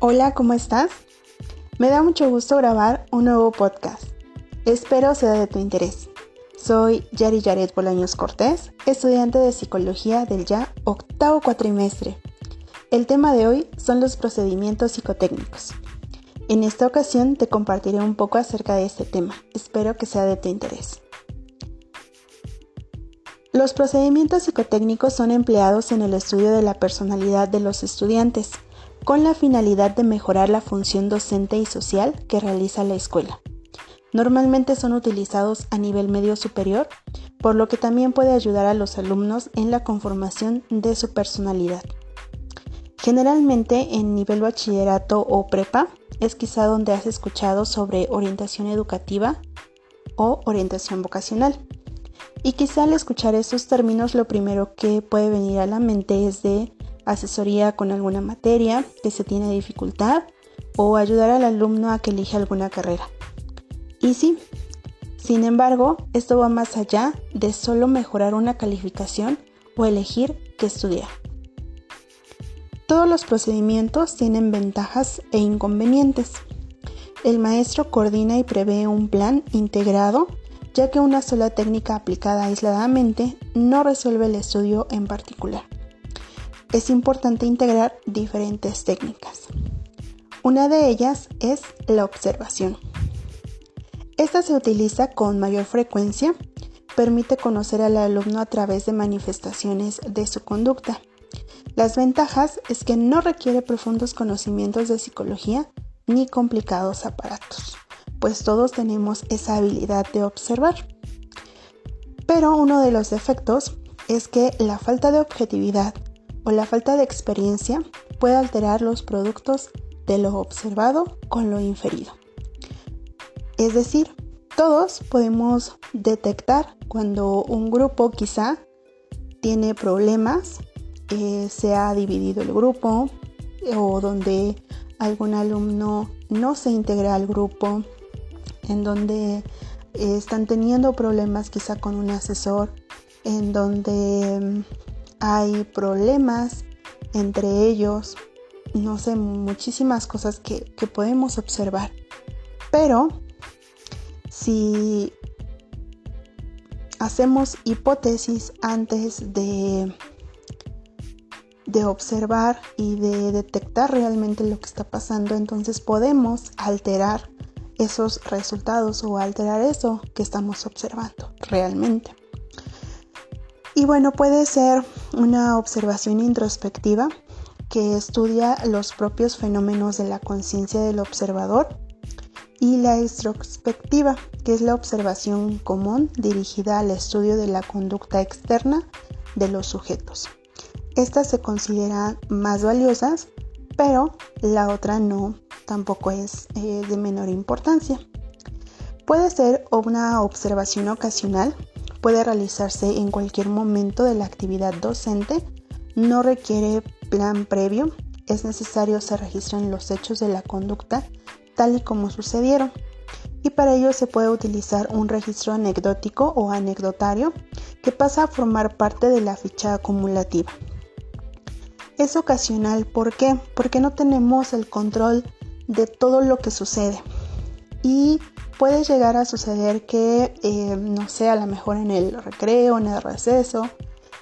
Hola, ¿cómo estás? Me da mucho gusto grabar un nuevo podcast. Espero sea de tu interés. Soy Yari Yaret Bolaños Cortés, estudiante de psicología del ya octavo cuatrimestre. El tema de hoy son los procedimientos psicotécnicos. En esta ocasión te compartiré un poco acerca de este tema. Espero que sea de tu interés. Los procedimientos psicotécnicos son empleados en el estudio de la personalidad de los estudiantes con la finalidad de mejorar la función docente y social que realiza la escuela. Normalmente son utilizados a nivel medio superior, por lo que también puede ayudar a los alumnos en la conformación de su personalidad. Generalmente en nivel bachillerato o prepa es quizá donde has escuchado sobre orientación educativa o orientación vocacional. Y quizá al escuchar estos términos lo primero que puede venir a la mente es de asesoría con alguna materia que se tiene dificultad o ayudar al alumno a que elija alguna carrera. Y sí, sin embargo, esto va más allá de solo mejorar una calificación o elegir qué estudiar. Todos los procedimientos tienen ventajas e inconvenientes. El maestro coordina y prevé un plan integrado, ya que una sola técnica aplicada aisladamente no resuelve el estudio en particular es importante integrar diferentes técnicas. Una de ellas es la observación. Esta se utiliza con mayor frecuencia, permite conocer al alumno a través de manifestaciones de su conducta. Las ventajas es que no requiere profundos conocimientos de psicología ni complicados aparatos, pues todos tenemos esa habilidad de observar. Pero uno de los defectos es que la falta de objetividad o la falta de experiencia puede alterar los productos de lo observado con lo inferido. Es decir, todos podemos detectar cuando un grupo quizá tiene problemas, eh, se ha dividido el grupo o donde algún alumno no se integra al grupo, en donde están teniendo problemas quizá con un asesor, en donde hay problemas entre ellos, no sé, muchísimas cosas que, podemos observar. Pero si hacemos hipótesis antes de, de observar y de detectar realmente lo que está pasando, entonces podemos alterar esos resultados o alterar eso que estamos observando realmente. Y bueno, puede ser una observación introspectiva que estudia los propios fenómenos de la conciencia del observador y la extrospectiva, que es la observación común dirigida al estudio de la conducta externa de los sujetos. Estas se consideran más valiosas, pero la otra no, tampoco es eh, de menor importancia. Puede ser una observación ocasional puede realizarse en cualquier momento de la actividad docente, no requiere plan previo, es necesario se registren los hechos de la conducta tal y como sucedieron. Y para ello se puede utilizar un registro anecdótico o anecdotario que pasa a formar parte de la ficha acumulativa. Es ocasional, ¿por qué? Porque no tenemos el control de todo lo que sucede. Y puede llegar a suceder que, eh, no sé, a lo mejor en el recreo, en el receso,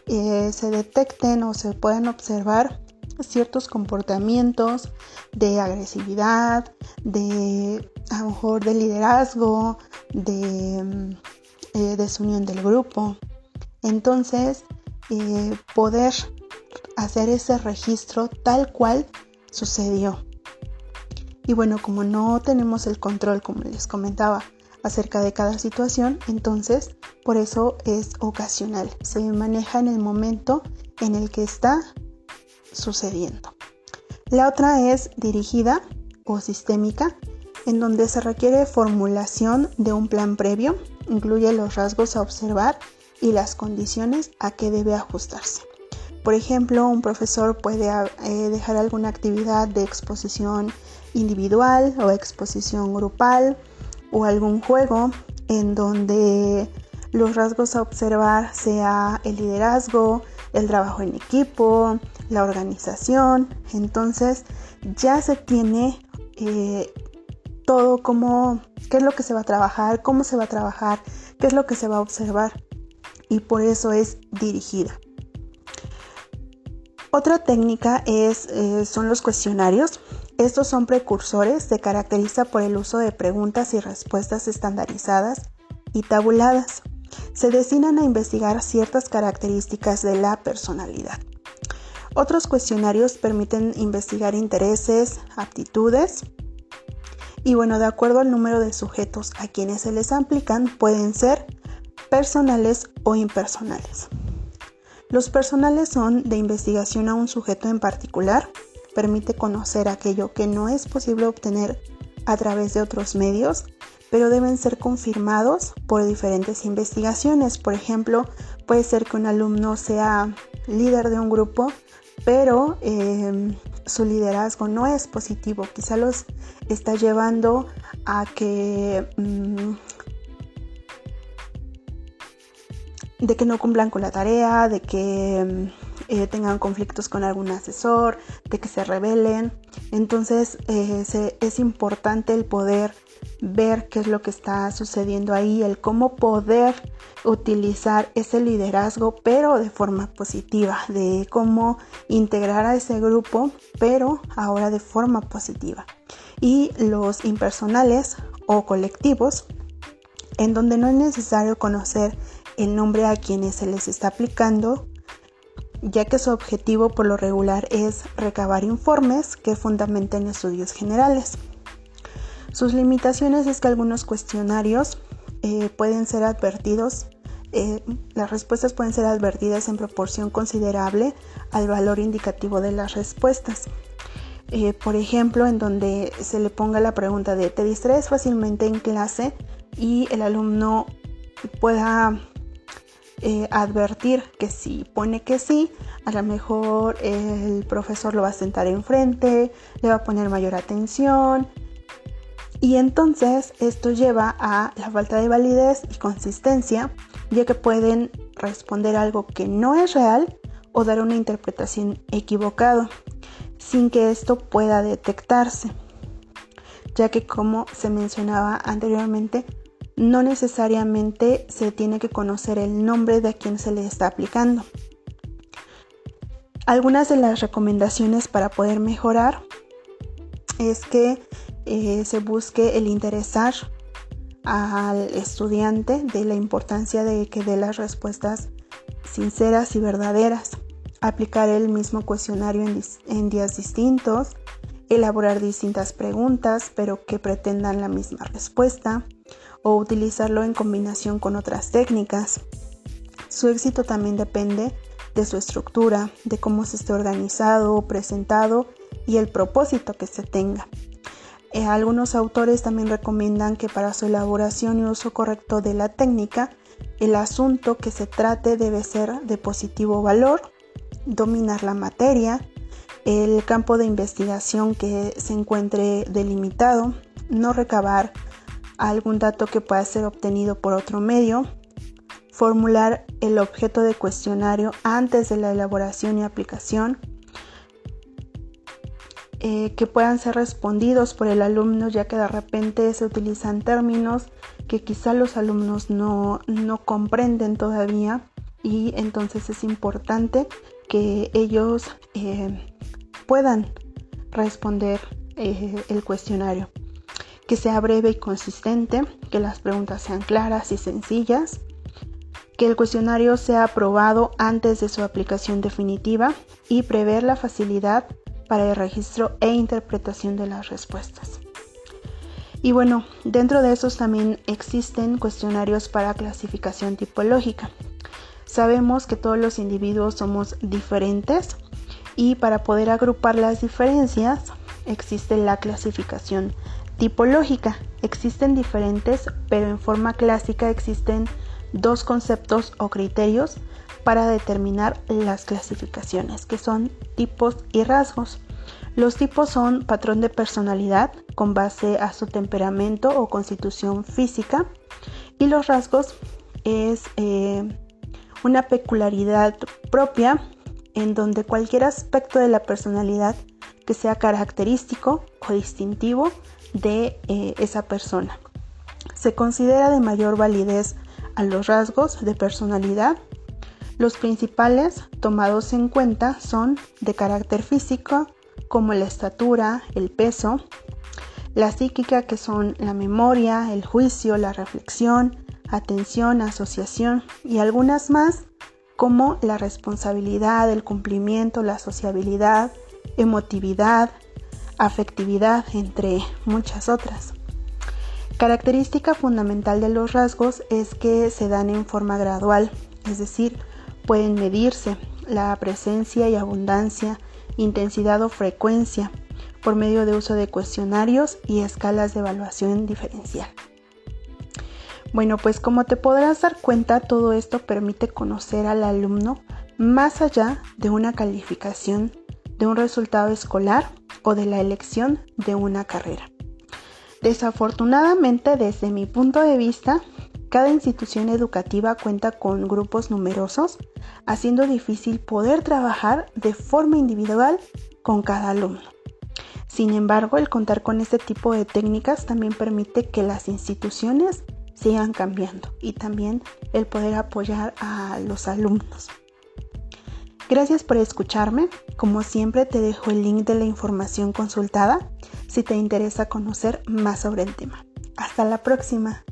eh, se detecten o se puedan observar ciertos comportamientos de agresividad, de a lo mejor de liderazgo, de eh, desunión del grupo. Entonces, poder hacer ese registro tal cual sucedió. Y bueno, como no tenemos el control, como les comentaba, acerca de cada situación, entonces por eso es ocasional. Se maneja en el momento en el que está sucediendo. La otra es dirigida o sistémica, en donde se requiere formulación de un plan previo, incluye los rasgos a observar y las condiciones a que debe ajustarse. Por ejemplo, un profesor puede eh, dejar alguna actividad de exposición individual o exposición grupal o algún juego en donde los rasgos a observar sea el liderazgo, el trabajo en equipo, la organización. Entonces ya se tiene eh, todo como qué es lo que se va a trabajar, cómo se va a trabajar, qué es lo que se va a observar. Y por eso es dirigida. Otra técnica es, eh, son los cuestionarios. Estos son precursores, se caracteriza por el uso de preguntas y respuestas estandarizadas y tabuladas. Se destinan a investigar ciertas características de la personalidad. Otros cuestionarios permiten investigar intereses, aptitudes y bueno, de acuerdo al número de sujetos a quienes se les aplican, pueden ser personales o impersonales. Los personales son de investigación a un sujeto en particular, permite conocer aquello que no es posible obtener a través de otros medios, pero deben ser confirmados por diferentes investigaciones. Por ejemplo, puede ser que un alumno sea líder de un grupo, pero em, su liderazgo no es positivo. Quizá los está llevando a que mm, de que no cumplan con la tarea, de que mm, eh, tengan conflictos con algún asesor, de que se rebelen. Entonces eh, es importante el poder ver qué es lo que está sucediendo ahí, el cómo poder utilizar ese liderazgo, pero de forma positiva, de cómo integrar a ese grupo, pero ahora de forma positiva. Y los impersonales o colectivos, en donde no es necesario conocer el nombre a quienes se les está aplicando, ya que su objetivo por lo regular es recabar informes que fundamenten estudios generales. Sus limitaciones es que algunos cuestionarios eh, pueden ser advertidos, eh, las respuestas pueden ser advertidas en proporción considerable al valor indicativo de las respuestas. Eh, por ejemplo, en donde se le ponga la pregunta de ¿te distraes fácilmente en clase? y el alumno pueda eh, advertir que si pone que sí, a lo mejor el profesor lo va a sentar enfrente, le va a poner mayor atención. Y entonces esto lleva a la falta de validez y consistencia, ya que pueden responder algo que no es real o dar una interpretación equivocada, sin que esto pueda detectarse, ya que como se mencionaba anteriormente, no necesariamente se tiene que conocer el nombre de a quien se le está aplicando. Algunas de las recomendaciones para poder mejorar es que eh, se busque el interesar al estudiante de la importancia de que dé las respuestas sinceras y verdaderas, aplicar el mismo cuestionario en días distintos, elaborar distintas preguntas pero que pretendan la misma respuesta, o utilizarlo en combinación con otras técnicas. Su éxito también depende de su estructura, de cómo se esté organizado o presentado y el propósito que se tenga. Eh, algunos autores también recomiendan que para su elaboración y uso correcto de la técnica, el asunto que se trate debe ser de positivo valor, dominar la materia, el campo de investigación que se encuentre delimitado, no recabar algún dato que pueda ser obtenido por otro medio, formular el objeto de cuestionario antes de la elaboración y aplicación, eh, que puedan ser respondidos por el alumno ya que de repente se utilizan términos que quizá los alumnos no, comprenden todavía y entonces es importante que ellos eh, puedan responder eh, el cuestionario que sea breve y consistente, que las preguntas sean claras y sencillas, que el cuestionario sea aprobado antes de su aplicación definitiva y prever la facilidad para el registro e interpretación de las respuestas. Y bueno, dentro de esos también existen cuestionarios para clasificación tipológica. Sabemos que todos los individuos somos diferentes y para poder agrupar las diferencias existe la clasificación Tipológica. Existen diferentes, pero en forma clásica existen dos conceptos o criterios para determinar las clasificaciones, que son tipos y rasgos. Los tipos son patrón de personalidad con base a su temperamento o constitución física y los rasgos es eh, una peculiaridad propia en donde cualquier aspecto de la personalidad que sea característico o distintivo de eh, esa persona. Se considera de mayor validez a los rasgos de personalidad. Los principales tomados en cuenta son de carácter físico, como la estatura, el peso, la psíquica, que son la memoria, el juicio, la reflexión, atención, asociación y algunas más como la responsabilidad, el cumplimiento, la sociabilidad, emotividad, afectividad, entre muchas otras. Característica fundamental de los rasgos es que se dan en forma gradual, es decir, pueden medirse la presencia y abundancia, intensidad o frecuencia por medio de uso de cuestionarios y escalas de evaluación diferencial. Bueno, pues como te podrás dar cuenta, todo esto permite conocer al alumno más allá de una calificación, de un resultado escolar o de la elección de una carrera. Desafortunadamente, desde mi punto de vista, cada institución educativa cuenta con grupos numerosos, haciendo difícil poder trabajar de forma individual con cada alumno. Sin embargo, el contar con este tipo de técnicas también permite que las instituciones sigan cambiando y también el poder apoyar a los alumnos. Gracias por escucharme. Como siempre te dejo el link de la información consultada si te interesa conocer más sobre el tema. Hasta la próxima.